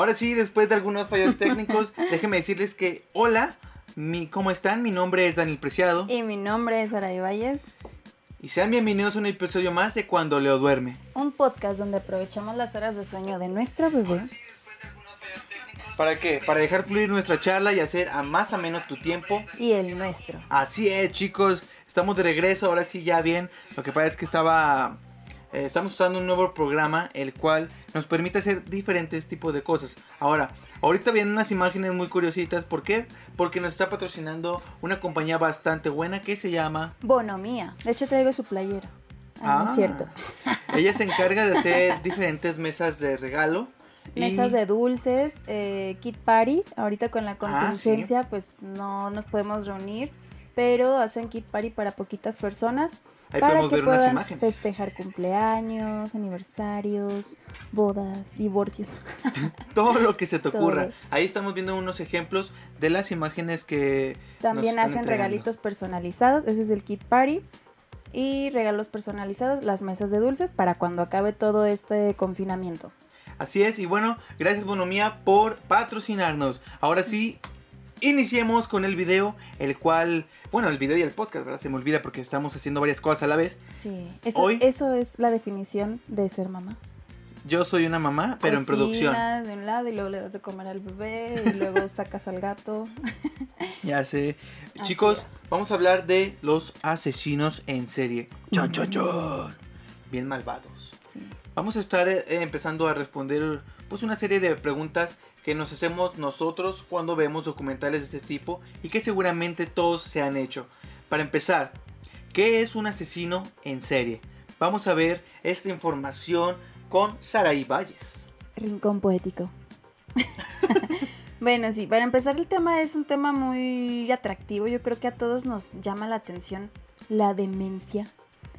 Ahora sí, después de algunos fallos técnicos, déjenme decirles que hola, mi, ¿cómo están? Mi nombre es Daniel Preciado. Y mi nombre es Aray Valles. Y sean bienvenidos a un episodio más de Cuando Leo Duerme. Un podcast donde aprovechamos las horas de sueño de nuestro bebé. ¿Para qué? Para dejar fluir nuestra charla y hacer a más ameno tu tiempo. Y el nuestro. Así es, chicos. Estamos de regreso, ahora sí ya bien. Lo que pasa es que estaba... eh, estamos usando un nuevo programa, el cual nos permite hacer diferentes tipos de cosas. Ahora, ahorita vienen unas imágenes muy curiositas. ¿Por qué? Porque nos está patrocinando una compañía bastante buena que se llama... Bonomía. De hecho, traigo su playera. Ah, no es cierto. Ella se encarga de hacer diferentes mesas de regalo. y- Mesas de dulces, eh, Kit Party. Ahorita con la Ah, contingencia, pues no nos podemos reunir. Pero hacen Kit Party para poquitas personas. Ahí para que puedan festejar cumpleaños, aniversarios, bodas, divorcios. Todo lo que se te ocurra. Todo. Ahí estamos viendo unos ejemplos de las imágenes que También hacen entregando. regalitos personalizados, ese es el kit party. Y regalos personalizados, las mesas de dulces para cuando acabe todo este confinamiento. Así es, y bueno, gracias Bonomía por patrocinarnos. Ahora sí, iniciemos con el video, el cual, bueno, el video y el podcast, ¿verdad? Se me olvida porque estamos haciendo varias cosas a la vez. Sí, eso, Hoy- eso es la definición de ser mamá. Yo soy una mamá, pero en producción. Cocinas de un lado y luego le das de comer al bebé y luego sacas al gato. Ya sé. Así Chicos, es. vamos a hablar de los asesinos en serie. Chon, chon, chon. Bien malvados. Sí. Vamos a estar eh, empezando a responder pues una serie de preguntas que nos hacemos nosotros cuando vemos documentales de este tipo y que seguramente todos se han hecho. Para empezar, ¿qué es un asesino en serie? Vamos a ver esta información con Saraí Valles. Rincón poético. bueno, sí, para empezar el tema es un tema muy atractivo. Yo creo que a todos nos llama la atención la demencia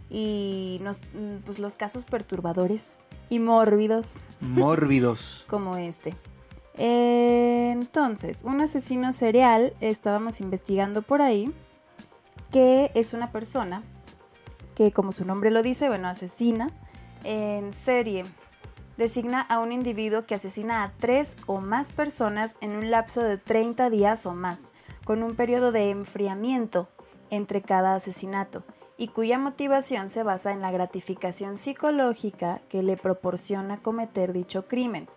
y nos, mm, pues, los casos perturbadores y mórbidos Mórbidos. como este. Entonces, un asesino serial, estábamos investigando por ahí, que es una persona que, como su nombre lo dice, bueno, asesina en serie. Designa a un individuo que asesina a tres o más personas en un lapso de 30 días o más, con un periodo de enfriamiento entre cada asesinato, y cuya motivación se basa en la gratificación psicológica que le proporciona cometer dicho crimen.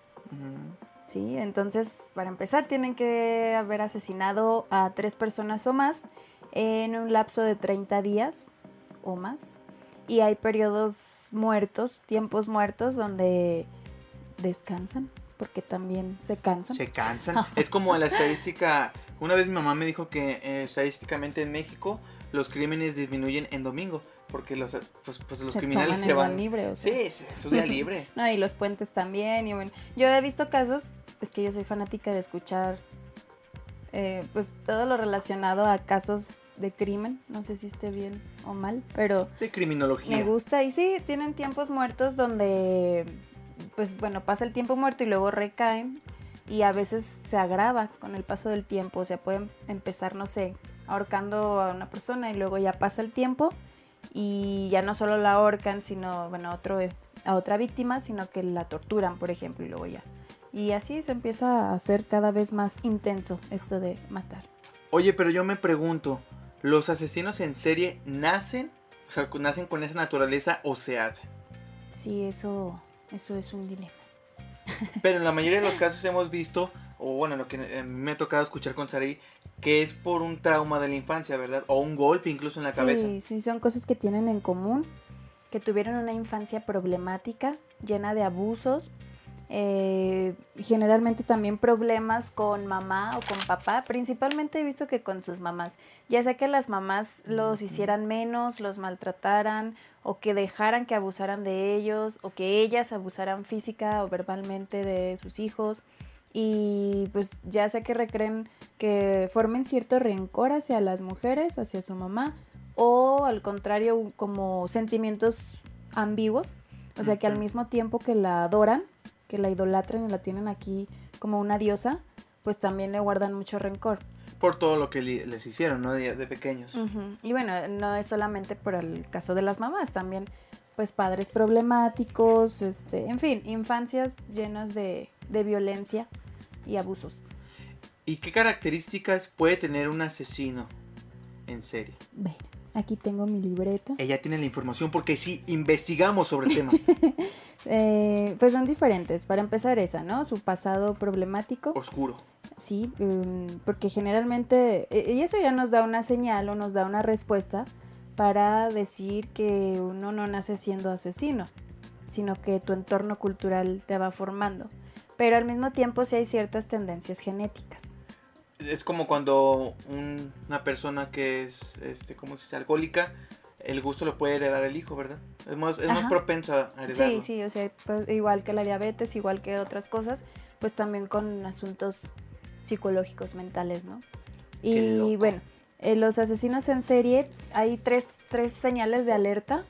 ¿Sí? Entonces, para empezar, tienen que haber asesinado a tres personas o más en un lapso de 30 días o más. Y hay periodos muertos, tiempos muertos, donde descansan, porque también se cansan. Se cansan. Es como la estadística. Una vez mi mamá me dijo que eh, estadísticamente en México los crímenes disminuyen en domingo. Porque los, pues, pues los Se criminales se van. libre, o sea. Sí, sí, es su día libre. No, y los puentes también. Y bueno, yo he visto casos, es que yo soy fanática de escuchar eh, pues todo lo relacionado a casos de crimen. No sé si esté bien o mal, pero De criminología. me gusta. Y sí, tienen tiempos muertos donde, pues bueno, pasa el tiempo muerto y luego recaen. Y a veces se agrava con el paso del tiempo. O sea, pueden empezar, no sé, ahorcando a una persona y luego ya pasa el tiempo y ya no solo la ahorcan, sino, bueno, a otro, a otra víctima, sino que la torturan, por ejemplo, y luego ya. Y así se empieza a hacer cada vez más intenso esto de matar. Oye, pero yo me pregunto, ¿los asesinos en serie nacen? O sea, ¿nacen con esa naturaleza o se hacen? Sí, eso, eso es un dilema. Pero en la mayoría de los casos hemos visto, o bueno, lo que eh, me ha tocado escuchar con Sarai, que es por un trauma de la infancia, ¿verdad? O un golpe incluso en la sí, cabeza. Sí, son cosas que tienen en común, que tuvieron una infancia problemática, llena de abusos, eh, generalmente también problemas con mamá o con papá, principalmente he visto que con sus mamás, ya sea que las mamás los hicieran menos, los maltrataran o que dejaran que abusaran de ellos o que ellas abusaran física o verbalmente de sus hijos y pues ya sea que recreen que formen cierto rencor hacia las mujeres, hacia su mamá o al contrario como sentimientos ambiguos, o sea que al mismo tiempo que la adoran, que la idolatran y la tienen aquí como una diosa, pues también le guardan mucho rencor. Por todo lo que les hicieron, ¿no? De, de pequeños. Y bueno, no es solamente por el caso de las mamás, también pues padres problemáticos, este, en fin, infancias llenas de de violencia y abusos. ¿Y qué características puede tener un asesino en serie? Bueno, aquí tengo mi libreta. Ella tiene la información porque sí investigamos sobre el tema. Eh, pues son diferentes. Para empezar esa, ¿no? Su pasado problemático. Oscuro. Sí, um, porque generalmente, e- y eso ya nos da una señal o nos da una respuesta para decir que uno no nace siendo asesino, sino que tu entorno cultural te va formando. Pero al mismo tiempo sí hay ciertas tendencias genéticas. Es como cuando un- una persona que es, este, ¿cómo se dice? Alcohólica, el gusto lo puede heredar el hijo, ¿verdad? Es más, es propenso a heredarlo. Sí, sí, o sea, pues, igual que la diabetes, igual que otras cosas, pues también con asuntos psicológicos, mentales, ¿no? Y bueno, eh, los asesinos en serie, hay tres, tres señales de alerta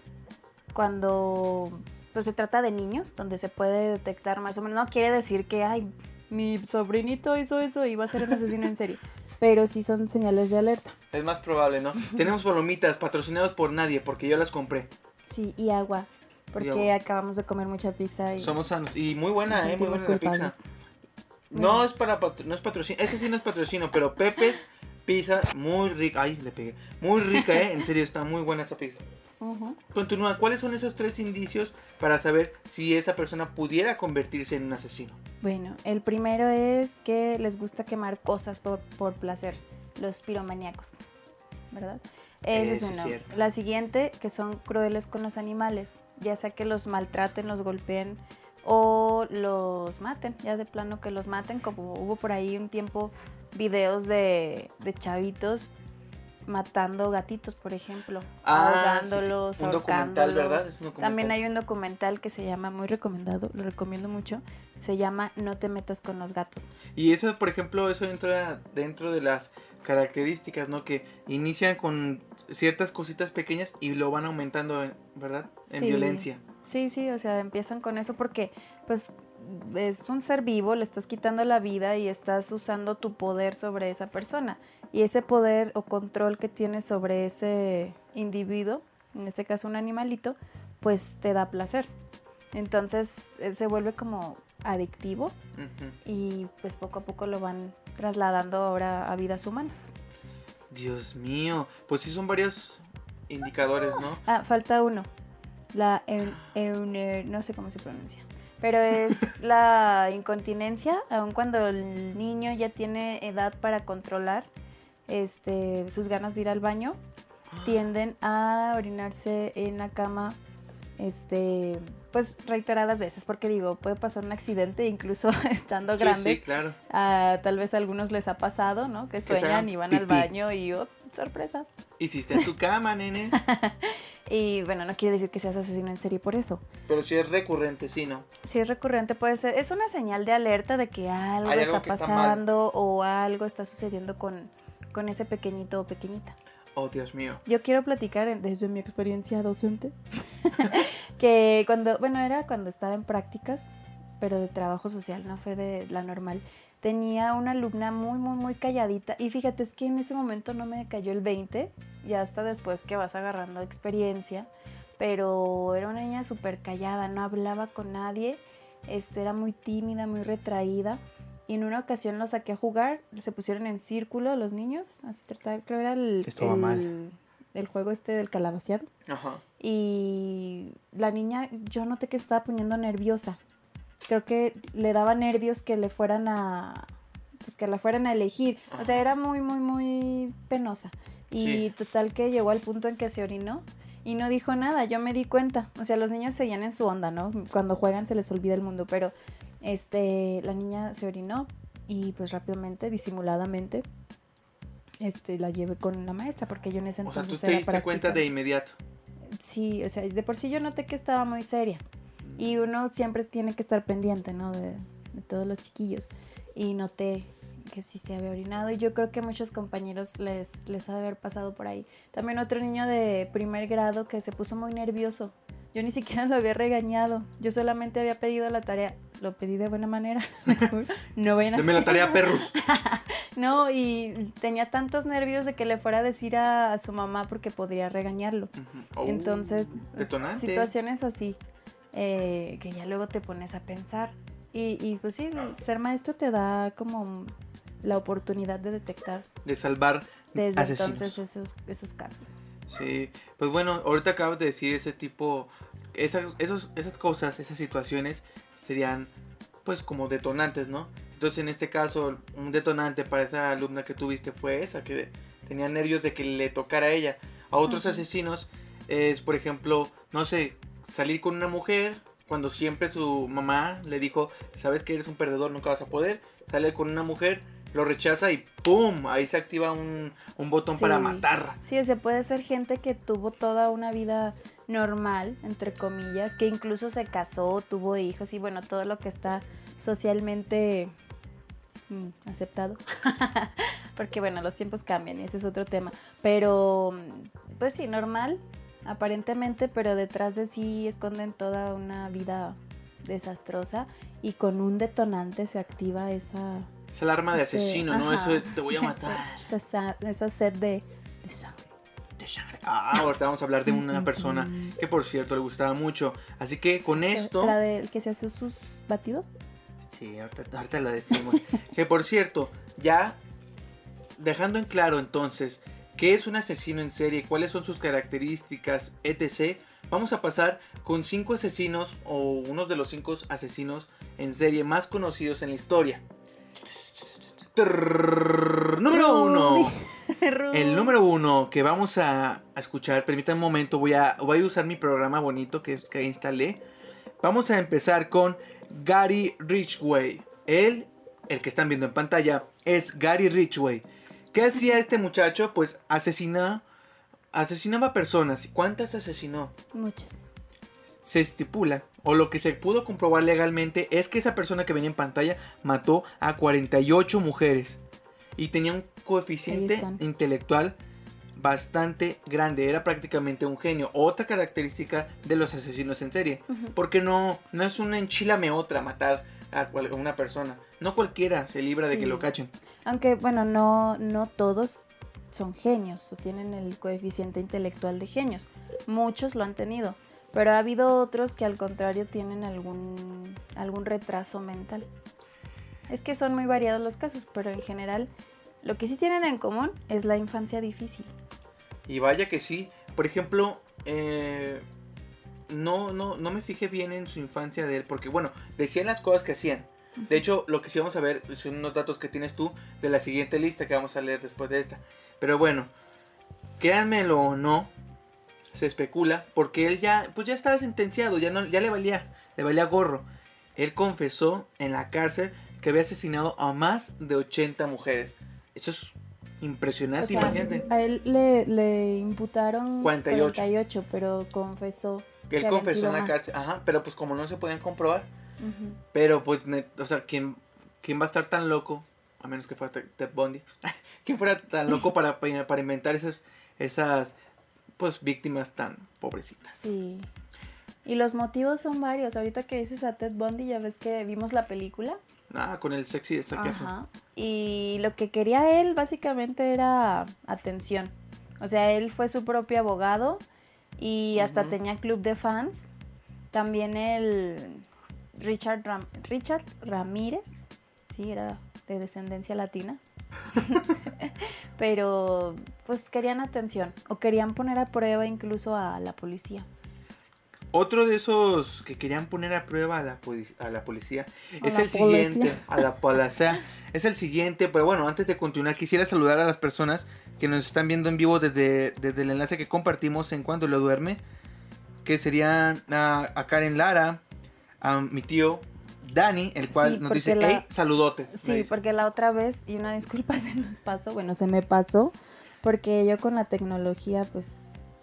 cuando pues, se trata de niños, donde se puede detectar más o menos. No quiere decir que, ay, mi sobrinito hizo eso y va a ser un asesino en serie, pero sí son señales de alerta. Es más probable, ¿no? Tenemos palomitas patrocinados por nadie porque yo las compré. Sí, y agua, porque agua. acabamos de comer mucha pizza y Somos sanos. Y muy buena, ¿eh? Muy buena la pizza. No es para no es patrocinio. Ese sí no es patrocinio, pero Pepe's pizza muy rica. Ay, le pegué. Muy rica, ¿eh? En serio, está muy buena esa pizza. Continúa. ¿Cuáles son esos tres indicios para saber si esa persona pudiera convertirse en un asesino? Bueno, el primero es que les gusta quemar cosas por, por placer, los piromaníacos, ¿verdad? Ese es Ese es uno. cierto. La siguiente, que son crueles con los animales, ya sea que los maltraten, los golpeen o los maten, ya de plano que los maten, como hubo por ahí un tiempo videos de, de chavitos matando gatitos, por ejemplo, Ah, sí, sí. ahogándolos, Un documental. ¿verdad? Es un documental. También hay un documental que se llama, muy recomendado, lo recomiendo mucho, se llama No te metas con los gatos. Y eso, por ejemplo, eso entra dentro de las características, ¿no? Que inician con ciertas cositas pequeñas y lo van aumentando, ¿verdad? En Sí. violencia. Sí, sí, o sea, empiezan con eso porque pues es un ser vivo, le estás quitando la vida y estás usando tu poder sobre esa persona. Y ese poder o control que tienes sobre ese individuo, en este caso un animalito, pues te da placer. Entonces eh, se vuelve como adictivo y pues poco a poco lo van trasladando ahora a vidas humanas. Dios mío. Pues sí son varios indicadores, ¿no? Ah, falta uno. La eun- eune- no sé cómo se pronuncia. Pero es la incontinencia, aun cuando el niño ya tiene edad para controlar este, sus ganas de ir al baño, tienden a orinarse en la cama este pues reiteradas veces porque digo puede pasar un accidente incluso estando Sí, grandes Sí, claro. Tal vez a algunos les ha pasado no que sueñan y van al baño y oh, sorpresa Hiciste en tu cama, nene. y bueno no quiere decir que seas asesino en serie por eso Pero si es recurrente, sí, ¿no? Si es recurrente puede ser, es una señal de alerta de que algo Hay algo está que está pasando o algo está sucediendo con, con ese pequeñito o pequeñita. Oh, Dios mío. Yo quiero platicar desde mi experiencia docente que cuando, bueno, era cuando estaba en prácticas, pero de trabajo social, no fue de la normal. Tenía una alumna muy, muy, muy calladita y fíjate, es que en ese momento no me cayó el 20, ya hasta después que vas agarrando experiencia, pero era una niña súper callada, no hablaba con nadie, este, era muy tímida, muy retraída. Y en una ocasión los saqué a jugar, se pusieron en círculo los niños, así tratar, creo era el, el- mal. el juego este del calabaceado. Ajá. Y la niña, yo noté que se estaba poniendo nerviosa. Creo que le daba nervios que le fueran a, pues que la fueran a elegir. O sea, era muy, muy, muy penosa. Y Sí. total que llegó al punto en que se orinó y no dijo nada. Yo me di cuenta. O sea, los niños seguían en su onda, ¿no? Cuando juegan se les olvida el mundo, pero este, la niña se orinó y pues rápidamente, disimuladamente, este, la llevé con la maestra porque yo en ese O sea, entonces tú te era diste cuenta de inmediato. Sí, o sea, de por sí yo noté que estaba muy seria. Y uno siempre tiene que estar pendiente, ¿no? De, de todos los chiquillos. Y noté que sí se había orinado. Y yo creo que a muchos compañeros les, les ha de haber pasado por ahí. También otro niño de primer grado que se puso muy nervioso. Yo ni siquiera lo había regañado. Yo solamente había pedido la tarea. Lo pedí de buena manera. no vayan a Deme la tarea, perros. No, y tenía tantos nervios de que le fuera a decir a, a su mamá porque podría regañarlo. Oh, Entonces, detonante. situaciones así, eh, que ya luego te pones a pensar. Y, y pues sí, ser maestro te da como la oportunidad de detectar De salvar desde asesinos. entonces esos, esos casos. Sí, pues bueno, ahorita acabas de decir ese tipo, esas, esos, esas cosas, esas situaciones serían pues como detonantes, ¿no? Entonces en este caso un detonante para esa alumna que tuviste fue esa, que tenía nervios de que le tocara a ella. A otros asesinos es, por ejemplo, no sé, salir con una mujer cuando siempre su mamá le dijo, sabes que eres un perdedor, nunca vas a poder, sale con una mujer, lo rechaza y ¡pum! Ahí se activa un, un botón para matar. Sí, o sea, puede ser gente que tuvo toda una vida normal, entre comillas, que incluso se casó, tuvo hijos y bueno, todo lo que está socialmente mm, aceptado. Porque bueno, los tiempos cambian y ese es otro tema. Pero, mm, pues sí, normal, aparentemente, pero detrás de sí esconden toda una vida desastrosa y con un detonante se activa esa... Es el arma de asesino, ¿no? ajá. Eso de, te voy a matar. Esa, esa, sed de, de sangre. De sangre. Ah, ahorita vamos a hablar de una persona que por cierto le gustaba mucho. Así que con esto... La del que se hace sus batidos. Sí, ahorita, ahorita lo decimos. que por cierto, ya dejando en claro entonces qué es un asesino en serie, cuáles son sus características, etc. Vamos a pasar con cinco asesinos o unos de los cinco asesinos en serie más conocidos en la historia. Número uno. El número uno que vamos a, a escuchar, permítanme un momento, voy a, voy a usar mi programa bonito que, que instalé. Vamos a empezar con Gary Ridgway. Él, el que están viendo en pantalla, es Gary Ridgway. ¿Qué hacía este muchacho? Pues asesina, asesinaba personas. ¿Y cuántas asesinó? Muchas. Se estipula, o lo que se pudo comprobar legalmente, es que esa persona que venía en pantalla mató a 48 mujeres. Y tenía un coeficiente intelectual bastante grande. Era prácticamente un genio. Otra característica de los asesinos en serie. Porque no, no es una enchilame otra matar a, una persona. No cualquiera se libra de que lo cachen. Aunque, bueno, no, no todos son genios o tienen el coeficiente intelectual de genios. Muchos lo han tenido. Pero ha habido otros que al contrario tienen algún, algún retraso mental. Es que son muy variados los casos, pero en general lo que sí tienen en común es la infancia difícil. Y vaya que sí. Por ejemplo, eh, no, no, no me fijé bien en su infancia de él. Porque, bueno, decían las cosas que hacían. De hecho, lo que sí vamos a ver son unos datos que tienes tú de la siguiente lista que vamos a leer después de esta. Pero bueno, créanmelo o no, se especula, porque él ya, pues ya estaba sentenciado, ya, no, ya le valía, le valía gorro. Él confesó en la cárcel que había asesinado a más de 80 mujeres. Eso es impresionante, O sea, imagínate. a él le, le imputaron 48. 48, pero confesó. Él que confesó en la más. cárcel, ajá, pero pues como no se podían comprobar, pero pues, o sea, ¿quién, ¿quién va a estar tan loco? A menos que fuera Ted Bundy. ¿Quién fuera tan loco para, para inventar esas, esas, pues, víctimas tan pobrecitas? Sí. Y los motivos son varios. Ahorita que dices a Ted Bundy, ya ves que vimos la película. Ah, con el sexy de. Ajá. Y lo que quería él básicamente era atención. O sea, él fue su propio abogado y hasta tenía club de fans. También el Richard, Ram- Richard Ramírez, sí, era de descendencia latina. Pero pues querían atención o querían poner a prueba incluso a la policía. Otro de esos que querían poner a prueba a la, poli- a la policía A es la el siguiente. A la policía. Es el siguiente, pero bueno, antes de continuar, quisiera saludar a las personas que nos están viendo en vivo desde, desde el enlace que compartimos en Cuando lo duerme. Que serían a, a Karen Lara, a mi tío Dani, el cual Sí, nos dice, la- hey, saludotes. Sí, porque la otra vez, y una disculpa se nos pasó, bueno, se me pasó, porque yo con la tecnología pues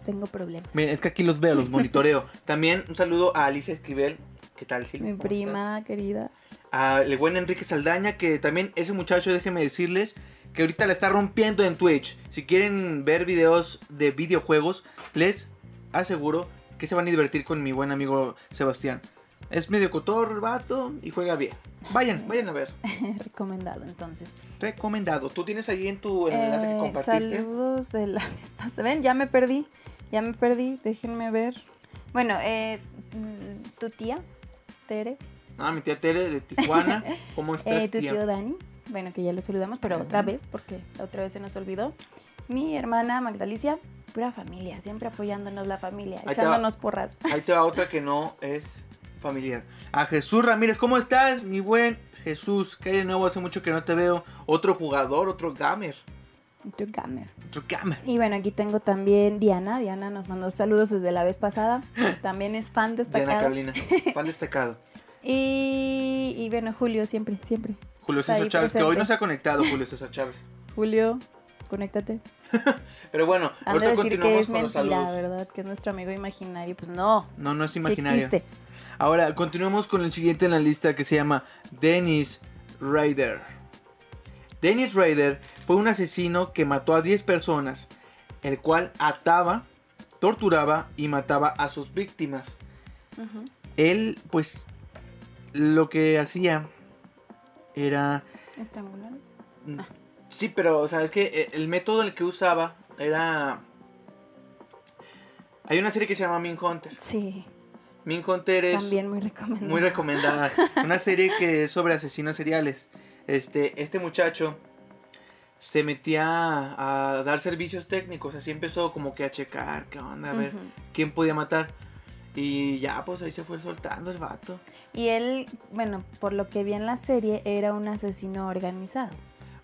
tengo problemas. Miren, es que aquí los veo, los monitoreo. También un saludo a Alicia Esquivel. ¿Qué tal, Silvia? Mi prima querida. a el buen Enrique Saldaña, que también ese muchacho, déjenme decirles, que ahorita la está rompiendo en Twitch. Si quieren ver videos de videojuegos, les aseguro que se van a divertir con mi buen amigo Sebastián. Es medio cotorro el vato y juega bien. Vayan, vayan a ver. Recomendado entonces. Recomendado. ¿Tú tienes ahí en tu en el enlace que Eh, compartiste? saludos de la vez pasada. Ven, ya me perdí, ya me perdí, déjenme ver. Bueno, eh, mm, tu tía, Tere, Ah, mi tía Tere de Tijuana. ¿Cómo estás, Eh, tu tía? tío Dani, bueno, que ya lo saludamos, pero otra Ujú. vez, porque la otra vez se nos olvidó. Mi hermana Magdalicia, pura familia, siempre apoyándonos la familia, Ahí echándonos porras. Ahí te va otra que no es familiar. A Jesús Ramírez, ¿cómo estás, mi buen Jesús? Que hay de nuevo? Hace mucho que no te veo. Otro jugador, otro gamer. Tu gamer. Otro gamer. Y bueno, aquí tengo también Diana. Diana nos mandó saludos desde la vez pasada. También es fan Diana destacado. Carolina. Fan destacado. Y, y bueno, Julio, siempre, siempre. Julio César Chávez, que hoy no se ha conectado, Julio César Chávez. Julio, conéctate. Pero bueno, Han de ahorita decir que continuamos es con los mentira, saludos. ¿verdad? Que es nuestro amigo imaginario. Pues no, No, no es sí imaginario. existe. Ahora, continuamos con el siguiente en la lista que se llama Dennis Rader. Dennis Rader fue un asesino que mató a 10 personas, el cual ataba, torturaba y mataba a sus víctimas. Él, pues, lo que hacía era... Estrangular. Sí, pero, o sea, es que eh, el método en el que usaba era... Hay una serie que se llama Min Hunter. Sí, Min Hunter es... también muy recomendable. Muy recomendada. Una serie que es sobre asesinos seriales. Este, este muchacho se metía a dar servicios técnicos. Así empezó como que a checar qué onda, a ver quién podía matar. Y ya, pues ahí se fue soltando el vato. Y él, bueno, por lo que vi en la serie, era un asesino organizado.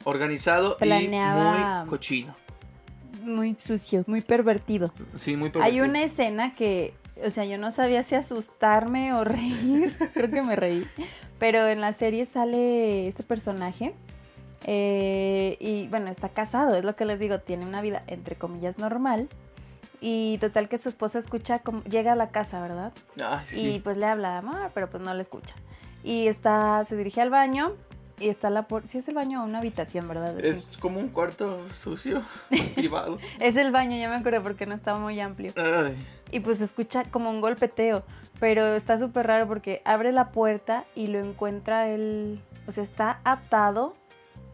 Organizado Planeaba- y muy cochino. Muy sucio, muy pervertido. Sí, muy Hay pervertido. una escena que, o sea, yo no sabía si asustarme o reír. Creo que me reí. Pero en la serie sale este personaje. eh, y bueno, está casado, es lo que les digo, tiene una vida entre comillas normal. Y total que su esposa escucha, como, llega a la casa, ¿verdad? Ay, sí. Y pues le habla, amor, pero pues no le escucha. Y está, se dirige al baño y está la puerta. Sí, es el baño o una habitación, ¿verdad? Es como un cuarto sucio, privado. Es el baño, ya me acuerdo porque no estaba muy amplio. Ay. Y pues se escucha como un golpeteo, pero está súper raro porque abre la puerta y lo encuentra él, o sea, está atado,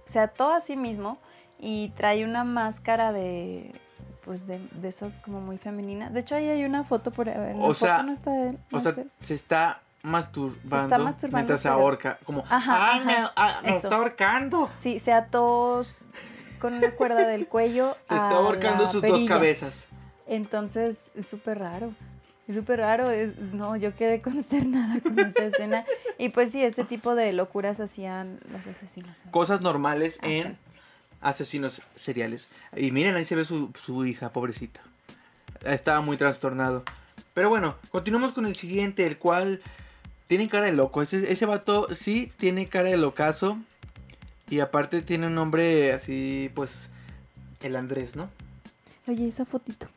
se ató a sí mismo y trae una máscara de, pues de, de esas como muy femeninas. De hecho ahí hay una foto por en la O sea, foto no está él. O sea, se está masturbando, masturbando, mientras se ahorca. Como, Ajá, ¡ay, me, ajá, ah, me está ahorcando! Sí, se ató con una cuerda del cuello. Se está ahorcando sus dos cabezas. Entonces, es súper raro. Es súper raro. Es, no, yo quedé consternada con esa escena. Y pues sí, este tipo de locuras hacían los asesinos. Cosas normales Ah, en sí. asesinos seriales. Y miren, ahí se ve su, su hija, pobrecita. Estaba muy trastornado. Pero bueno, continuamos con el siguiente, el cual tiene cara de loco. Ese, ese vato sí tiene cara de locazo. Y aparte tiene un nombre así, pues, el Andrés, ¿no? Oye, esa fotito.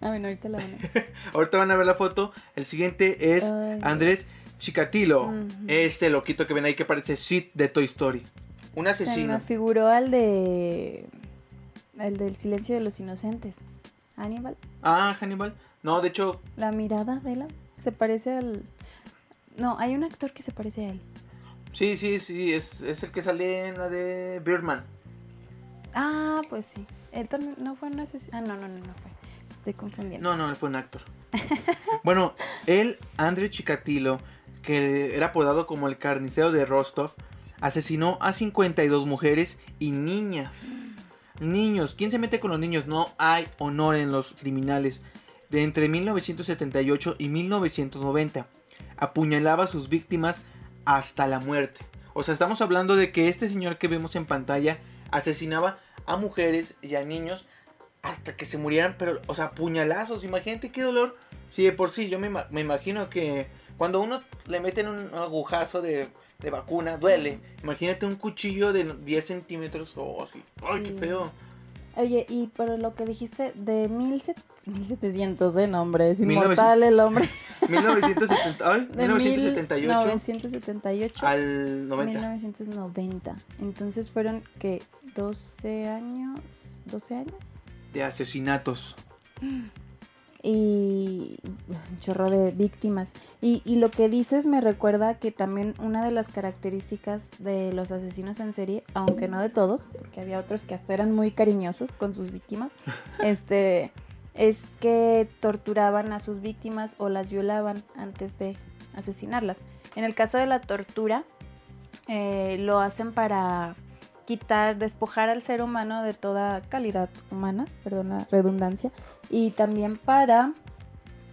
Ah, bueno, ahorita la van a Ahorita van a ver la foto. El siguiente es Ay, Andrés Dios. Chikatilo. Ujú. Ese loquito que ven ahí que parece Sid de Toy Story. Un Se me asesino. figuró al de. El del silencio de los inocentes. Aníbal. Ah, Hannibal. No, de hecho, La mirada, vela. Se parece al. No, hay un actor que se parece a él. sí, sí, sí. Es, es el que sale en la de Birdman. Ah, pues sí. Él también no fue un asesino. Ah, no, no, no, no fue. Estoy confundiendo. No, no, él fue un actor. bueno, él, André Chikatilo, que era apodado como el carnicero de Rostov, asesinó a 52 mujeres y niñas. Niños, ¿quién se mete con los niños? No hay honor en los criminales. De entre 1978 y 1990, apuñalaba a sus víctimas hasta la muerte. O sea, estamos hablando de que este señor que vemos en pantalla asesinaba a mujeres y a niños hasta que se murieran, pero, o sea, puñalazos. Imagínate qué dolor. Sí, de por sí, yo me, me imagino que cuando uno le meten un agujazo de, de vacuna, duele. Imagínate un cuchillo de 10 centímetros o así. ¡Ay, qué feo! Oye, y por lo que dijiste de mil set- 1700 de nombre, es 1900. inmortal el hombre. 1970, ay, De 1978 1978 al 90. 1990. Entonces fueron que 12 años, 12 años De asesinatos. y un chorro de víctimas. Y, y lo que dices me recuerda que también una de las características de los asesinos en serie, aunque no de todos, porque había otros que hasta eran muy cariñosos con sus víctimas, este es que torturaban a sus víctimas o las violaban antes de asesinarlas. En el caso de la tortura, eh, lo hacen para quitar, despojar al ser humano de toda calidad humana, perdona, redundancia, y también para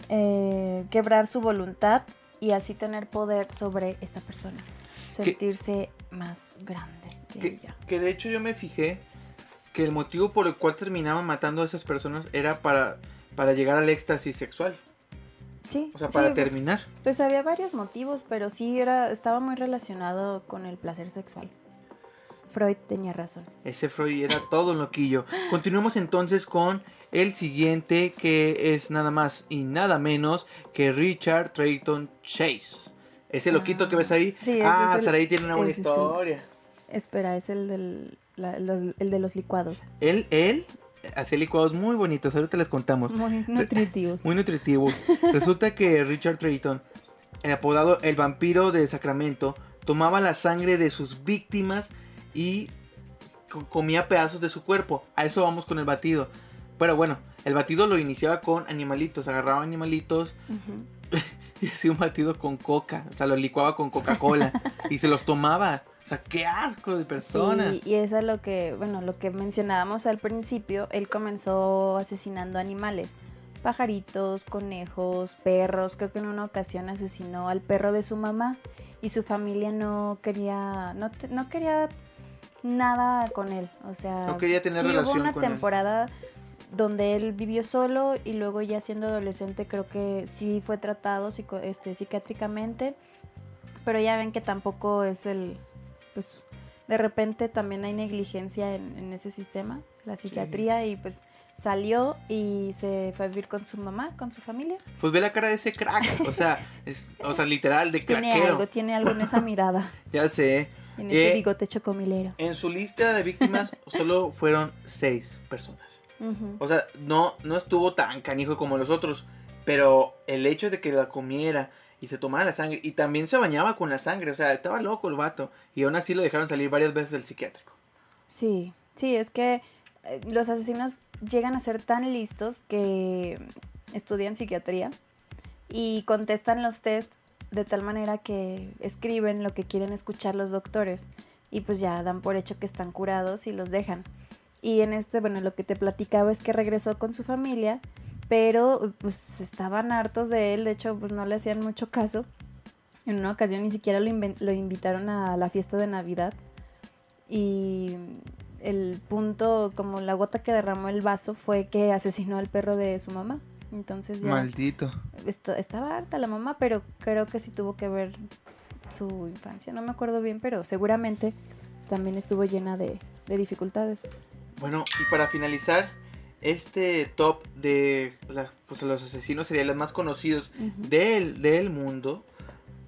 eh, quebrar su voluntad y así tener poder sobre esta persona, sentirse más grande que, que, ella. Que de hecho yo me fijé que el motivo por el cual terminaban matando a esas personas era para, para llegar al éxtasis sexual. Sí. O sea, para sí, terminar. Pues había varios motivos, pero sí era, estaba muy relacionado con el placer sexual. Freud tenía razón. Ese Freud era todo un loquillo. Continuemos entonces con el siguiente que es nada más y nada menos que Richard Trayton Chase. Ese loquito Ah, que ves ahí. sí, ah, es el- Saraí tiene una buena historia. Espera, es el, del, la- los- el de los licuados. Él, él hacía licuados muy bonitos, ahorita les contamos. Muy nutritivos. Muy nutritivos. Resulta que Richard Trayton, el apodado el vampiro de Sacramento, tomaba la sangre de sus víctimas y co- comía pedazos de su cuerpo. A eso vamos con el batido. Pero bueno, el batido lo iniciaba con animalitos, agarraba animalitos y hacía un batido con coca, o sea, lo licuaba con Coca-Cola y se los tomaba. O sea, qué asco de persona. Sí, y eso es lo que, bueno, lo que mencionábamos al principio, él comenzó asesinando animales, pajaritos, conejos, perros, creo que en una ocasión asesinó al perro de su mamá y su familia no quería, no, no quería nada con él, o sea, No quería tener sí relación hubo una con él. temporada donde él vivió solo y luego ya siendo adolescente creo que sí fue tratado psico- este, psiquiátricamente, pero ya ven que tampoco es el, pues de repente también hay negligencia en, en ese sistema, la psiquiatría, y pues salió y se fue a vivir con su mamá, con su familia. Pues ve la cara de ese crack, o sea, es- o sea, literal de Tiene craquero. algo, tiene algo en esa mirada, Ya sé. En ese Eh, bigote chocomilero. En su lista de víctimas solo fueron seis personas. O sea, no, no estuvo tan canijo como los otros. Pero el hecho de que la comiera y se tomara la sangre. Y también se bañaba con la sangre. O sea, estaba loco el vato. Y aún así lo dejaron salir varias veces del psiquiátrico. Sí, sí, es que eh, los asesinos llegan a ser tan listos que estudian psiquiatría y contestan los test de tal manera que escriben lo que quieren escuchar los doctores y pues ya dan por hecho que están curados y los dejan. Y en este, bueno, lo que te platicaba es que regresó con su familia, pero pues estaban hartos de él, de hecho pues no le hacían mucho caso. En una ocasión ni siquiera lo, lo invitaron a la fiesta de Navidad y el punto, como la gota que derramó el vaso, fue que asesinó al perro de su mamá. Entonces ya Maldito. esto- estaba harta la mamá, pero creo que sí tuvo que ver su infancia. No me acuerdo bien, pero seguramente también estuvo llena de, de dificultades. Bueno, y para finalizar, este top de la- pues, los asesinos seriales más conocidos del, del mundo.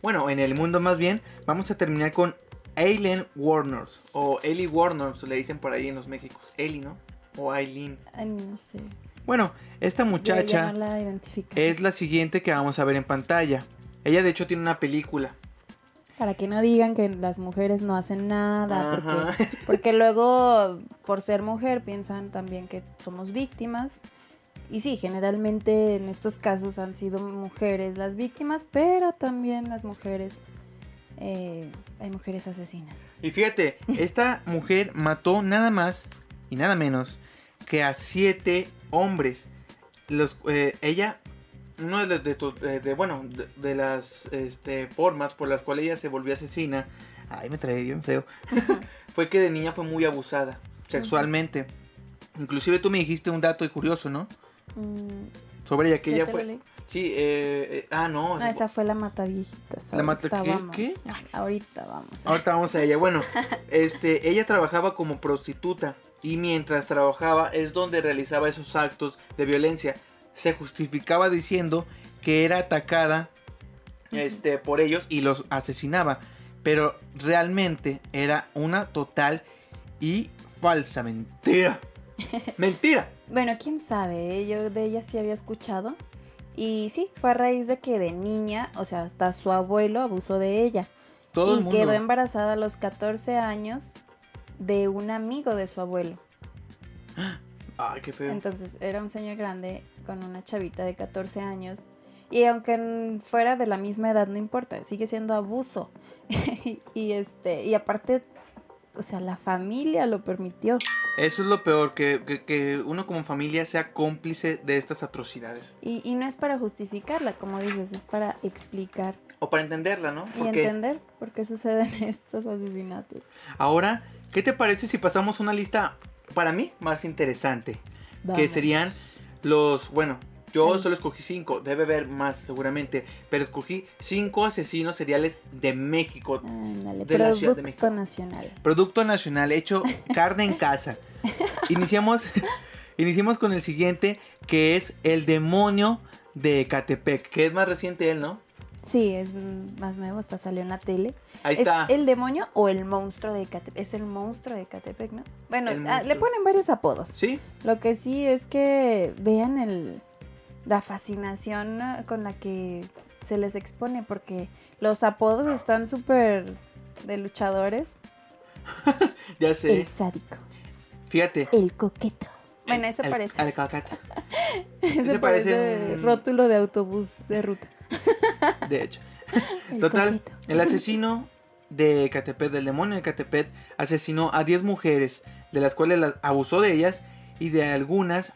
Bueno, en el mundo más bien, vamos a terminar con Aileen Warners. O Ellie Warners, le dicen por ahí en los Méxicos. Ellie, ¿no? O Aileen. Ay, no sé. Bueno, esta muchacha la es la siguiente que vamos a ver en pantalla. Ella de hecho tiene una película. Para que no digan que las mujeres no hacen nada. Porque luego, por ser mujer, piensan también que somos víctimas. Y sí, generalmente en estos casos han sido mujeres las víctimas, pero también las mujeres, eh, hay mujeres asesinas. Y fíjate, esta mujer mató nada más y nada menos que a siete hombres. Los, eh, ella, uno de, de, tu- de- de- bueno, de, de las este, formas por las cuales ella se volvió asesina, ay me trae bien feo, fue que de niña fue muy abusada sexualmente. Inclusive tú me dijiste un dato curioso, ¿no? Mm, Sobre ella que ¿ya ella fue... Sí, eh, eh, ah, no. No, esa fue la mataviejitas. ¿La mata- Ahorita qué? vamos. ¿Qué? Ahorita vamos. Ahorita vamos a ella. Bueno, este, ella trabajaba como prostituta y mientras trabajaba es donde realizaba esos actos de violencia. Se justificaba diciendo que era atacada este, por ellos y los asesinaba. Pero realmente era una total y falsa mentira. Mentira. Bueno, quién sabe, ¿eh? yo de ella sí había escuchado. Y sí, fue a raíz de que de niña, o sea, hasta su abuelo abusó de ella. Todo el y mundo. quedó embarazada a los 14 años de un amigo de su abuelo. Ay, qué feo. Entonces era un señor grande con una chavita de 14 años Y aunque fuera de la misma edad, no importa, sigue siendo abuso. y este, y aparte, o sea, la familia lo permitió. Eso es lo peor, que, que, que uno como familia sea cómplice de estas atrocidades. Y, y no es para justificarla, como dices, es para explicar O para entenderla, ¿no? y entender por qué suceden estos asesinatos. ahora, ¿qué te parece si pasamos una lista, para mí, más interesante? Que serían los, bueno, yo solo escogí cinco, debe haber más seguramente, pero escogí cinco asesinos seriales de México. De la Ciudad de Producto México. Nacional. Producto nacional, hecho carne en casa. Iniciamos, iniciamos con el siguiente, que es el demonio de Catepec, que es más reciente él, ¿no? Sí, es más nuevo, hasta salió en la tele. Ahí ¿Es está. el demonio o el monstruo de Catepec? Es el monstruo de Catepec, ¿no? Bueno, El ah, le ponen varios apodos. ¿Sí? Lo que sí es que vean el, la fascinación ah, con la que se les expone, porque los apodos están súper de luchadores. Ya sé. El sádico, Fíjate. el coqueto. Bueno, eso El- parece. el Ese ese parece, parece un- rótulo de autobús de ruta. de hecho. El Total, el asesino de Catepec, del demonio de Catepec, asesinó a 10 mujeres, de las cuales las abusó de ellas y de algunas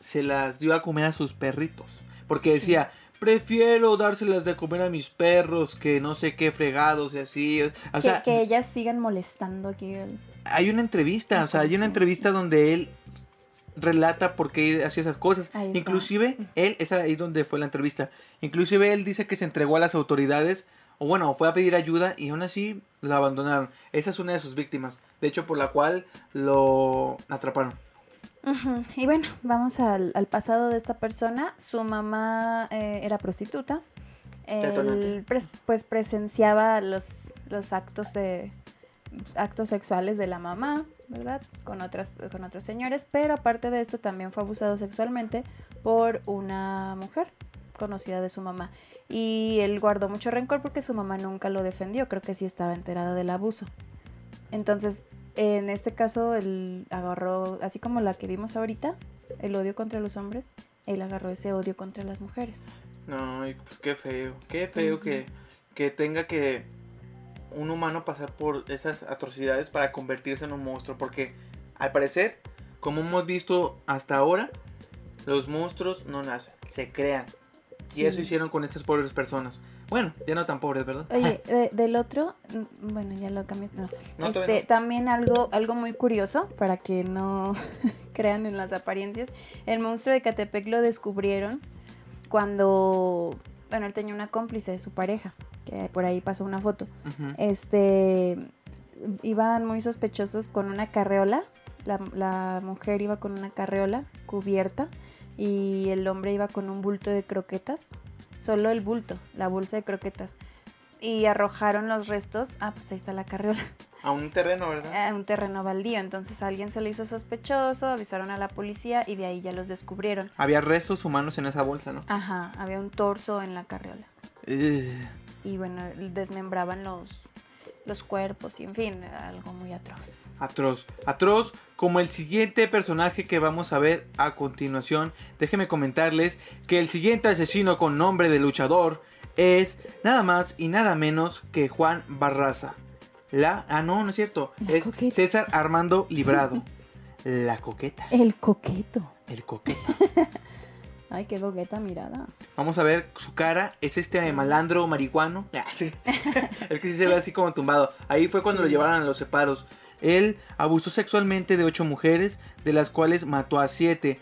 se las dio a comer a sus perritos. Porque Sí. decía, prefiero dárselas de comer a mis perros que no sé qué fregados y así. O que, sea, que ellas sigan molestando aquí. el- hay una entrevista, o sea, hay una entrevista donde él relata por qué hacía esas cosas. Inclusive, él, es ahí donde fue la entrevista. Inclusive él dice que se entregó a las autoridades, o bueno, fue a pedir ayuda y aún así la abandonaron. Esa es una de sus víctimas, de hecho por la cual lo atraparon. Y bueno, vamos al, al pasado de esta persona. Su mamá eh, era prostituta. Él pres- pues presenciaba los, los actos de actos sexuales de la mamá, ¿verdad? Con otras con otros señores, pero aparte de esto también fue abusado sexualmente por una mujer conocida de su mamá. Y él guardó mucho rencor porque su mamá nunca lo defendió, creo que sí estaba enterada del abuso. Entonces, en este caso, él agarró, así como la que vimos ahorita, el odio contra los hombres, él agarró ese odio contra las mujeres. No, pues qué feo, qué feo que, que tenga que un humano pasar por esas atrocidades para convertirse en un monstruo, porque al parecer, como hemos visto hasta ahora, los monstruos no nacen, se crean. Sí. Y eso hicieron con estas pobres personas. Bueno, ya no tan pobres, ¿verdad? Oye, de- del otro, mm, bueno, ya lo cambié. No. No, este, no. También algo, algo muy curioso, para que no crean en las apariencias. El monstruo de Catepec lo descubrieron cuando, bueno, él tenía una cómplice de su pareja, que por ahí pasó una foto. Este, iban muy sospechosos con una carreola. La, la mujer iba con una carreola cubierta y el hombre iba con un bulto de croquetas. Solo el bulto, la bolsa de croquetas. Y arrojaron los restos. Ah, pues ahí está la carreola. A un terreno, ¿verdad? A un terreno baldío. Entonces a alguien se le hizo sospechoso, avisaron a la policía y de ahí ya los descubrieron. Había restos humanos en esa bolsa, ¿no? Ajá, había un torso en la carreola. Ugh. Y bueno, desmembraban los, los cuerpos y en fin, algo muy atroz. Atroz. Atroz como el siguiente personaje que vamos a ver a continuación. Déjenme comentarles que el siguiente asesino con nombre de luchador es nada más y nada menos que Juan Barraza. La... Ah, no, no es cierto. La es coqueta. César Armando Librado. La coqueta. El coqueto. El coqueta. Ay, qué coqueta mirada. Vamos a ver su cara. Es este malandro marihuano. es que sí se ve así como tumbado. Ahí fue cuando Sí. lo llevaron a los separos. Él abusó sexualmente de ocho mujeres, de las cuales mató a siete.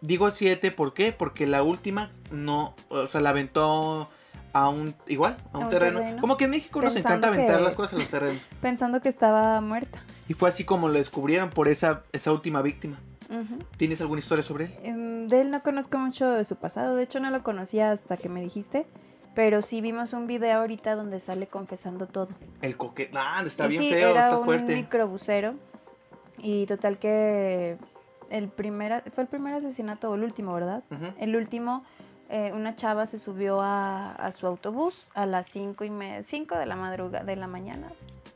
Digo siete, ¿por qué? Porque la última no, o sea, la aventó a un, igual, a un, A un terreno. terreno. Como que en México nos encanta aventar que- las cosas a los terrenos. Pensando que estaba muerta. Y fue así como lo descubrieron por esa, esa última víctima. ¿Tienes alguna historia sobre él? Em, de él no conozco mucho de su pasado. De hecho, no lo conocía hasta que me dijiste. Pero sí vimos un video ahorita donde sale confesando todo. El coquete. Ah, está bien sí, feo, era está un fuerte. microbusero. Y total que el primer, fue el primer asesinato o el último, ¿verdad? El último, eh, una chava se subió a, su autobús a las 5 y me- cinco de la madrugada de la mañana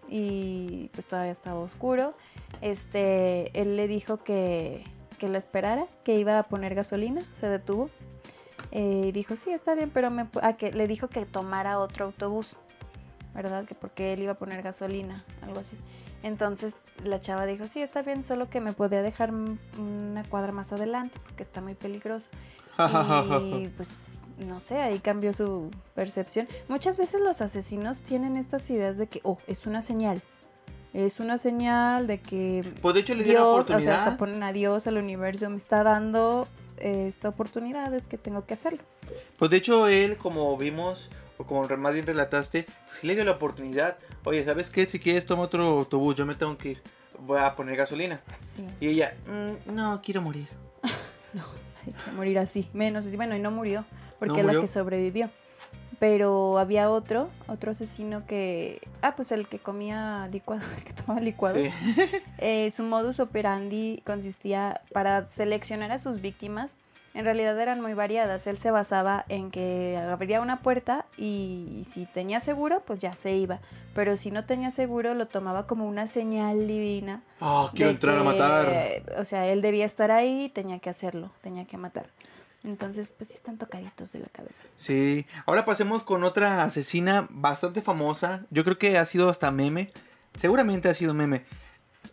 y pues todavía estaba oscuro. Este, él le dijo que, que la esperara, que iba a poner gasolina, se detuvo Eh, dijo, sí, está bien, pero me, pu- a que le dijo que tomara otro autobús, ¿verdad? Que porque él iba a poner gasolina, algo así. Entonces la chava dijo, sí, está bien, solo que me podía dejar una cuadra más adelante porque está muy peligroso. Y pues, no sé, ahí cambió su percepción. Muchas veces los asesinos tienen estas ideas de que, oh, es una señal. Es una señal de que Pues de hecho le Dios, o sea, hasta ponen a Dios, al universo, me está dando eh, esta oportunidad, es que tengo que hacerlo. Pues de hecho él, como vimos, o como más bien relataste, pues le dio la oportunidad. Oye, ¿sabes qué? Si quieres toma otro autobús, yo me tengo que ir. Voy a poner gasolina. Sí, Y ella, "Mm, no, quiero morir. morir así, menos. Bueno, y no murió, porque ¿No es la que sobrevivió. Pero había otro, otro asesino que, ah, pues el que comía licuados, el que tomaba licuados. Sí. Eh, su modus operandi consistía para seleccionar a sus víctimas. En realidad eran muy variadas. Él se basaba en que abría una puerta y si tenía seguro, pues ya se iba. Pero si no tenía seguro, lo tomaba como una señal divina. Ah, quiero de entrar a matar. O sea, él debía estar ahí y tenía que hacerlo, tenía que matar. Entonces, pues sí están tocaditos de la cabeza. Sí. Ahora pasemos con otra asesina bastante famosa. Yo creo que ha sido hasta meme. Seguramente ha sido meme.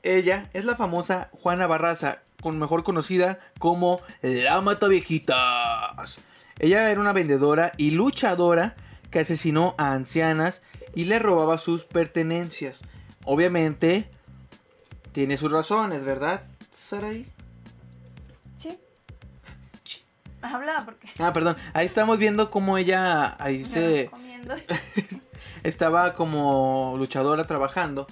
Ella es la famosa Juana Barraza, con mejor conocida como la Mata Viejitas. Ella era una vendedora y luchadora que asesinó a ancianas y le robaba sus pertenencias. Obviamente, tiene sus razones, ¿verdad, Saraí? Sí. Habla porque Ah, perdón. Ahí estamos viendo cómo ella ahí se estaba como luchadora trabajando.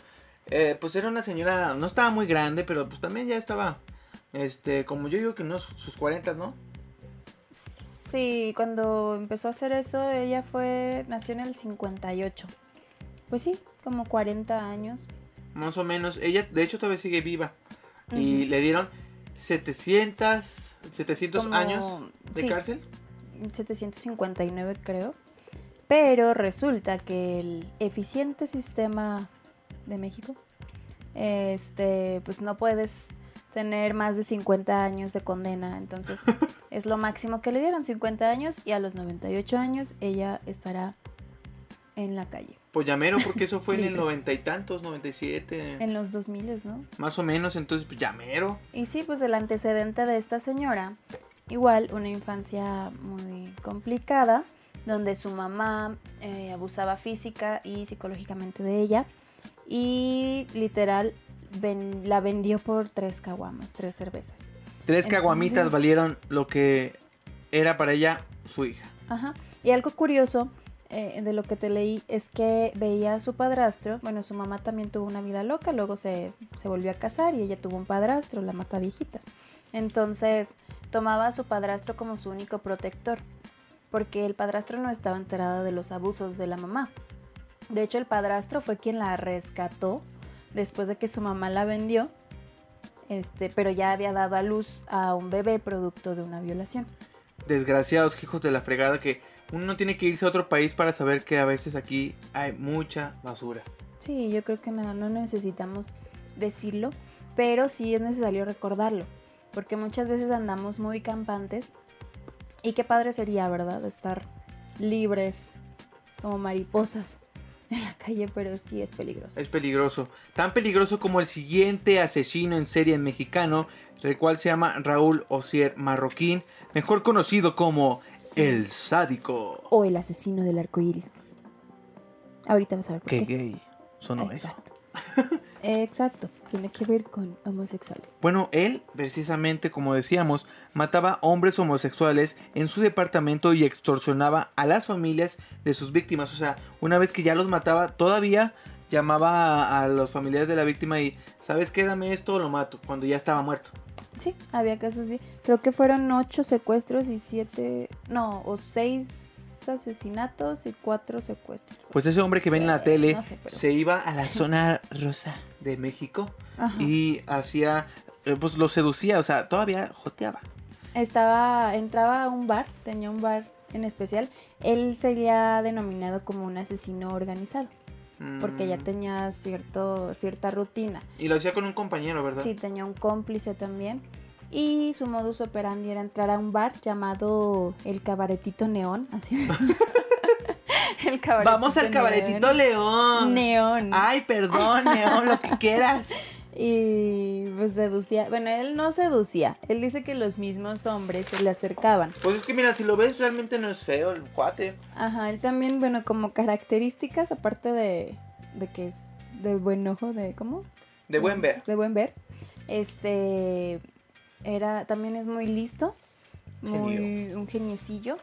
Eh, pues era una señora, no estaba muy grande, pero pues también ya estaba, este, como yo digo que unos sus 40, ¿no? Sí, cuando empezó a hacer eso, ella fue, nació en el 58. Pues sí, como 40 años. Más o menos. Ella, de hecho, todavía sigue viva. Y le dieron 700, 700 Como- años de sí. cárcel. 759 creo. Pero resulta que el eficiente sistema de México, este, pues no puedes tener más de 50 años de condena. Entonces es lo máximo que le dieron, 50 años. Y a los 98 años ella estará en la calle. Pues llamero, porque eso fue en el noventa y tantos, 97, En los 2000, ¿no? más o menos. Entonces, pues llamero. Y sí, pues el antecedente de esta señora, igual una infancia muy complicada, donde su mamá eh, abusaba física y psicológicamente de ella y literal ven- la vendió por tres caguamas, tres cervezas. Tres caguamitas Entonces- valieron lo que era para ella su hija. Ajá. Y algo curioso eh, de lo que te leí es que veía a su padrastro, bueno, su mamá también tuvo una vida loca, luego se, se volvió a casar y ella tuvo un padrastro, la mata viejitas. Entonces tomaba a su padrastro como su único protector, porque el padrastro no estaba enterado de los abusos de la mamá. De hecho, el padrastro fue quien la rescató después de que su mamá la vendió, este, pero ya había dado a luz a un bebé producto de una violación. Desgraciados hijos de la fregada que uno no tiene que irse a otro país para saber que a veces aquí hay mucha basura. Sí, yo creo que no, no necesitamos decirlo, pero sí es necesario recordarlo, porque muchas veces andamos muy campantes y qué padre sería, ¿verdad? Estar libres como mariposas en la calle, pero sí es peligroso. Es peligroso. Tan peligroso como el siguiente asesino en serie mexicano, el cual se llama Raúl Osier Marroquín, mejor conocido como El Sádico. O el asesino del arco iris. Ahorita vas a ver por Qué qué. gay. Sonó eso. Exacto. Tiene que ver con homosexuales. Bueno, él, precisamente como decíamos, mataba hombres homosexuales en su departamento y extorsionaba a las familias de sus víctimas. O sea, una vez que ya los mataba, todavía llamaba a, a los familiares de la víctima y, ¿sabes qué? Dame esto o lo mato, cuando ya estaba muerto. Sí, había casos así. Creo que fueron ocho secuestros y siete, no, o seis asesinatos y cuatro secuestros. Pues ese hombre que ven en la tele no sé, pero- se iba a la zona rosa de México Ajá. y hacía, eh, pues lo seducía, o sea, todavía joteaba. Estaba, entraba a un bar, tenía un bar en especial. Él sería denominado como un asesino organizado, porque ya Mm, tenía cierto, cierta rutina. Y lo hacía con un compañero, ¿verdad? Sí, tenía un cómplice también. Y su modus operandi era entrar a un bar llamado el Cabaretito Neón, así es. el cabaretito Vamos al Cabaretito León. Neón. Ay, perdón, Neón, lo que quieras. Y pues seducía, bueno, él no seducía, él dice que los mismos hombres se le acercaban. Pues es que mira, si lo ves realmente no es feo el cuate. Ajá, él también, bueno, como características, aparte de, de que es de buen ojo, de ¿cómo? De buen ver. De buen ver. Este era también es muy listo, muy un geniecillo.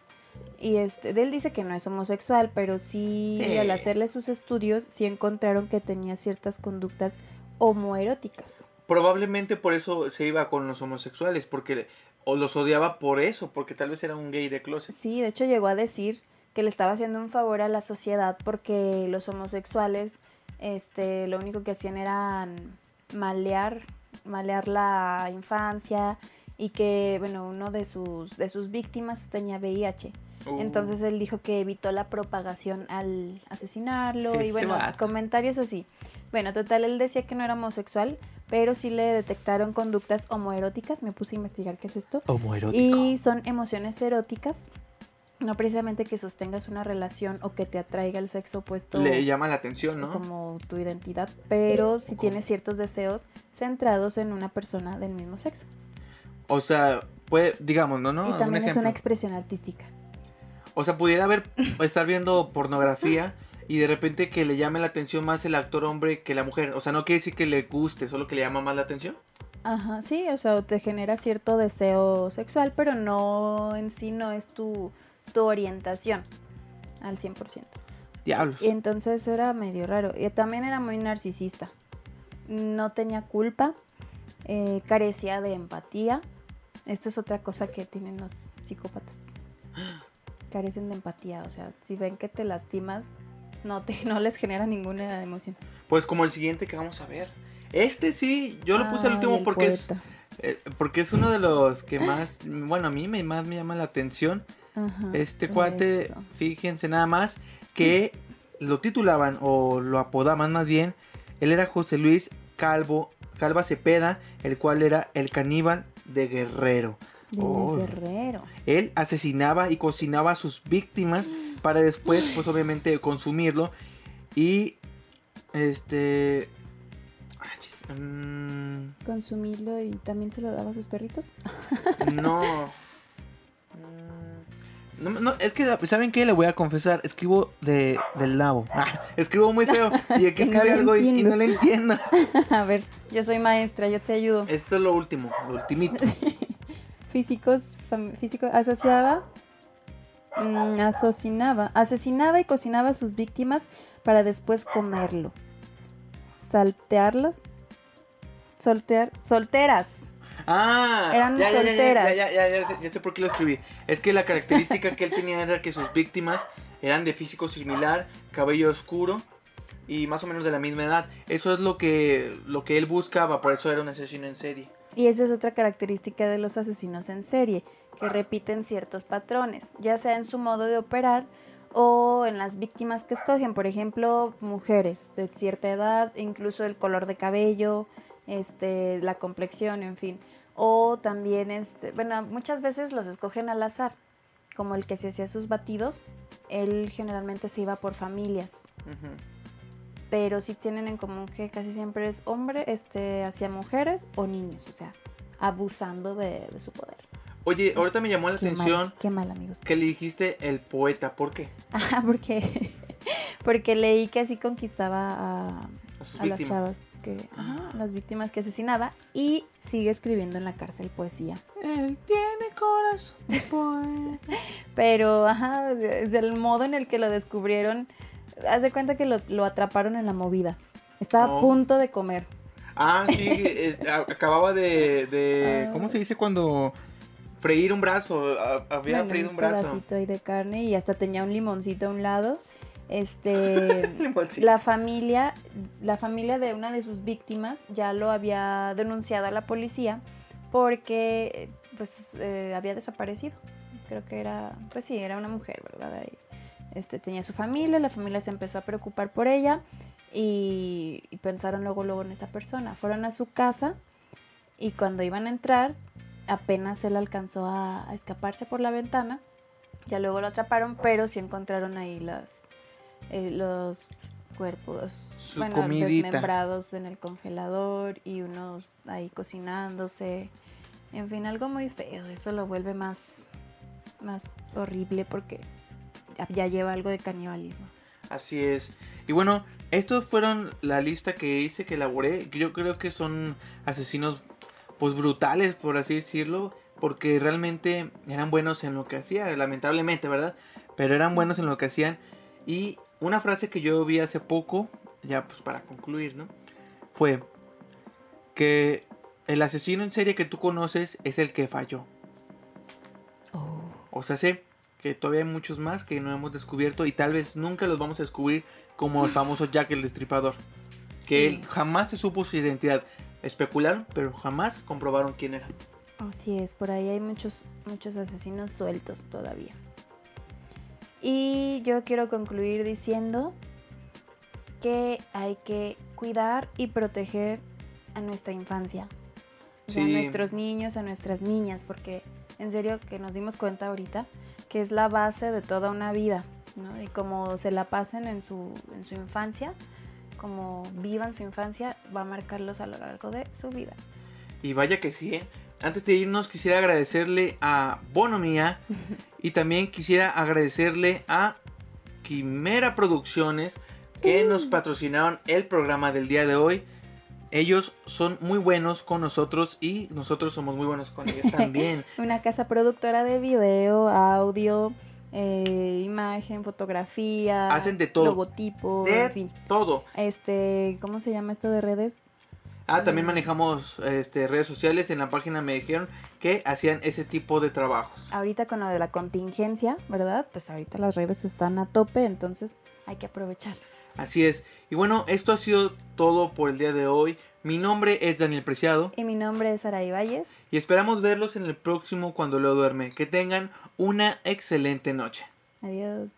Y este, él dice que no es homosexual, pero sí, al hacerle sus estudios sí encontraron que tenía ciertas conductas homoeróticas. Probablemente por eso se iba con los homosexuales, porque o los odiaba por eso, porque tal vez era un gay de closet. Sí, de hecho llegó a decir que le estaba haciendo un favor a la sociedad porque los homosexuales este lo único que hacían era malear malear la infancia y que bueno uno de sus de sus víctimas tenía VIH uh. entonces él dijo que evitó la propagación al asesinarlo y bueno comentarios así bueno, total, él decía que no era homosexual, pero sí le detectaron conductas homoeróticas. Me puse a investigar qué es esto. Homoerótico. Y son emociones eróticas. No precisamente que sostengas una relación o que te atraiga el sexo opuesto. Le llama la atención, ¿no? Como tu identidad, pero si tienes ciertos deseos centrados en una persona del mismo sexo. O sea, puede, digamos, ¿no? ¿no? Y también es una expresión artística. O sea, pudiera haber, estar viendo pornografía y de repente que le llame la atención más el actor hombre que la mujer. O sea, no quiere decir que le guste, solo que le llama más la atención. Ajá, sí, o sea, te genera cierto deseo sexual, pero no en sí no es tu, tu orientación al 100%. Diablos. Y entonces era medio raro. Y también era muy narcisista. No tenía culpa, eh, carecía de empatía. Esto es otra cosa que tienen los psicópatas. Carecen de empatía, o sea, si ven que te lastimas, no, te, no les genera ninguna emoción. Pues como el siguiente que vamos a ver. Este sí, yo lo puse al último porque es, eh, porque es uno de los que más, bueno, a mí me, más me llama la atención. este cuate, fíjense nada más, que lo titulaban o lo apodaban más bien. Él era José Luis Calvo, Calva Cepeda, el cual era el caníbal de Guerrero. Oh. Guerrero. Él asesinaba y cocinaba a sus víctimas para después, pues obviamente, consumirlo. Y este. Mm, consumirlo y también se lo daba a sus perritos. no. No, no, es que, ¿saben qué? Le voy a confesar, escribo de, del lado. Ah, escribo muy feo. Y aquí escribe algo y, no le entiendo. a ver, yo soy maestra, yo te ayudo. Esto es lo último, lo ultimito. Físicos, físico, asociaba Mm, asesinaba, asesinaba y cocinaba a sus víctimas para después comerlo. Saltearlas. Soltear, solteras. Ah, eran solteras. Ya, ya, ya, ya, sé, por qué lo escribí. Es que la característica que él tenía era que sus víctimas eran de físico similar, cabello oscuro y más o menos de la misma edad. Eso es lo que, lo que él buscaba, por eso era un asesino en serie. Y esa es otra característica de los asesinos en serie, que repiten ciertos patrones, ya sea en su modo de operar o en las víctimas que escogen, por ejemplo, mujeres de cierta edad, incluso el color de cabello, este, la complexión, en fin. O también, este, bueno, muchas veces los escogen al azar, como el que se hacía sus batidos, él generalmente se iba por familias. Pero sí tienen en común que casi siempre es hombre este, hacia mujeres o niños, o sea, abusando de su poder. Oye, ahorita me llamó la atención. qué mal, amigos. Que le dijiste el poeta, ¿por qué? Ah, porque, porque leí que así conquistaba a, las chavas, que, ah. las víctimas que asesinaba y sigue escribiendo en la cárcel poesía. Él tiene corazón poeta. Pero, ajá, es el modo en el que lo descubrieron. Haz de cuenta que lo, atraparon en la movida. Estaba a punto de comer. Ah, sí, acababa de, de ¿Cómo se dice cuando freír un brazo, había freído un, brazo. Un pedacito ahí de carne y hasta tenía un limoncito a un lado. Este, la familia, la familia de una de sus víctimas ya lo había denunciado a la policía porque pues eh, había desaparecido. Creo que era, pues sí, era una mujer, ¿verdad? Este, tenía su familia, la familia se empezó a preocupar por ella y, y pensaron luego, luego en esa persona. Fueron a su casa y cuando iban a entrar apenas él alcanzó a, a escaparse por la ventana. Ya luego lo atraparon, pero sí encontraron ahí las, eh, los cuerpos bueno, desmembrados en el congelador y unos ahí cocinándose. En fin, algo muy feo. Eso lo vuelve más, más horrible porque ya- lleva algo de canibalismo. Así es. Y bueno, estos fueron la lista que hice, que elaboré. Yo creo que son asesinos pues brutales, por así decirlo, porque realmente eran buenos en lo que hacían, lamentablemente, ¿verdad? Pero eran buenos en lo que hacían. Y una frase que yo vi hace poco, ya pues para concluir, ¿no? Fue que el asesino en serie que tú conoces es el que falló. Oh. O sea, sé que todavía hay muchos más que no hemos descubierto y tal vez nunca los vamos a descubrir como el famoso Jack el Destripador. Que él jamás se supo su identidad. Especularon, pero jamás comprobaron quién era. Así es, por ahí hay muchos, muchos asesinos sueltos todavía. Y yo quiero concluir diciendo que hay que cuidar y proteger a nuestra infancia. O sea, a nuestros niños, a nuestras niñas, porque en serio que nos dimos cuenta ahorita que es la base de toda una vida, ¿no? Y como se la pasen en su, en su infancia, como vivan su infancia, va a marcarlos a lo largo de su vida. Y vaya que sí, ¿eh? Antes de irnos quisiera agradecerle a Bonomía y también quisiera agradecerle a Quimera Producciones que nos patrocinaron el programa del día de hoy. Ellos son muy buenos con nosotros y nosotros somos muy buenos con ellos también. Una casa productora de video, audio, eh, imagen, fotografía. Hacen de todo. Logotipo, De en fin. todo. Este, ¿cómo se llama esto de redes? Ah, también manejamos este, redes sociales. En la página me dijeron que hacían ese tipo de trabajos. Ahorita con lo de la contingencia, ¿verdad? Pues ahorita las redes están a tope, entonces hay que aprovechar. Así es. Y bueno, esto ha sido todo por el día de hoy. Mi nombre es Daniel Preciado Y mi nombre es Araí Valles. y esperamos verlos en el próximo cuando lo duerme. Que tengan una excelente noche. Adiós.